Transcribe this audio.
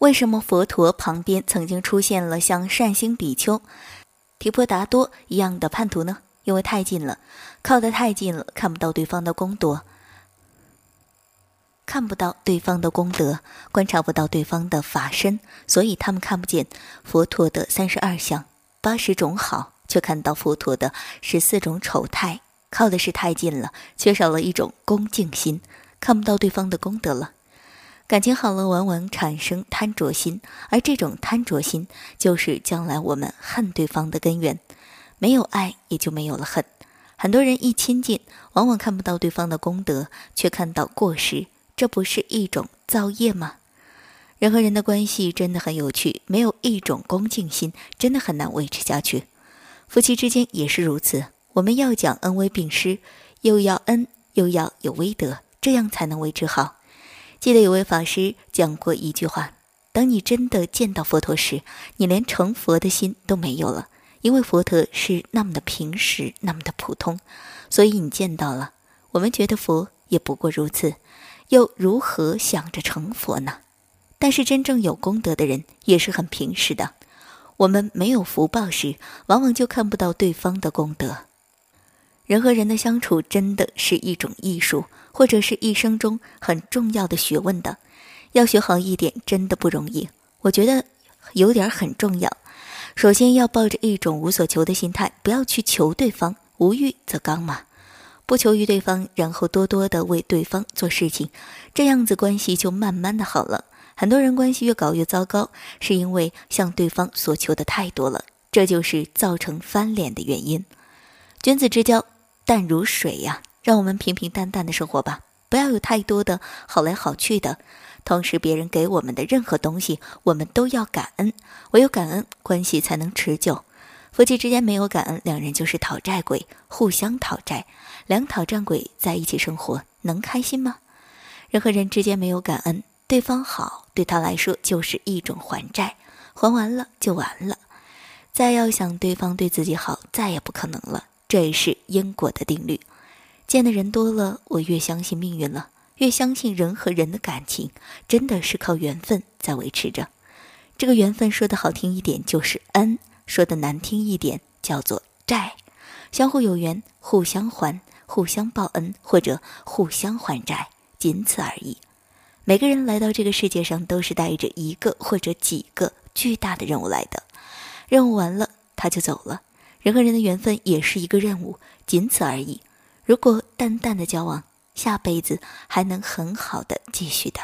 为什么佛陀旁边曾经出现了像善星比丘、提婆达多一样的叛徒呢？因为太近了，靠得太近了，看不到对方的功德，看不到对方的功德，观察不到对方的法身，所以他们看不见佛陀的三十二相、八十种好，却看到佛陀的十四种丑态。靠的是太近了，缺少了一种恭敬心，看不到对方的功德了。感情好了，往往产生贪着心，而这种贪着心就是将来我们恨对方的根源。没有爱，也就没有了恨。很多人一亲近，往往看不到对方的功德，却看到过失，这不是一种造业吗？人和人的关系真的很有趣，没有一种恭敬心，真的很难维持下去。夫妻之间也是如此，我们要讲恩威并施，又要恩，又要有威德，这样才能维持好。记得有位法师讲过一句话：当你真的见到佛陀时，你连成佛的心都没有了，因为佛陀是那么的平实，那么的普通，所以你见到了。我们觉得佛也不过如此，又如何想着成佛呢？但是真正有功德的人也是很平实的。我们没有福报时，往往就看不到对方的功德。人和人的相处真的是一种艺术，或者是一生中很重要的学问的。要学好一点，真的不容易。我觉得有点很重要。首先要抱着一种无所求的心态，不要去求对方，无欲则刚嘛。不求于对方，然后多多的为对方做事情，这样子关系就慢慢的好了。很多人关系越搞越糟糕，是因为向对方所求的太多了，这就是造成翻脸的原因。君子之交。淡如水呀，让我们平平淡淡的生活吧，不要有太多的好来好去的。同时，别人给我们的任何东西，我们都要感恩，唯有感恩，关系才能持久。夫妻之间没有感恩，两人就是讨债鬼，互相讨债，两讨债鬼在一起生活，能开心吗？人和人之间没有感恩，对方好，对他来说就是一种还债，还完了就完了，再要想对方对自己好，再也不可能了。这也是因果的定律，见的人多了，我越相信命运了，越相信人和人的感情真的是靠缘分在维持着。这个缘分说的好听一点就是恩，说的难听一点叫做债。相互有缘，互相还，互相报恩或者互相还债，仅此而已。每个人来到这个世界上都是带着一个或者几个巨大的任务来的，任务完了他就走了。人和人的缘分也是一个任务，仅此而已。如果淡淡的交往，下辈子还能很好的继续的。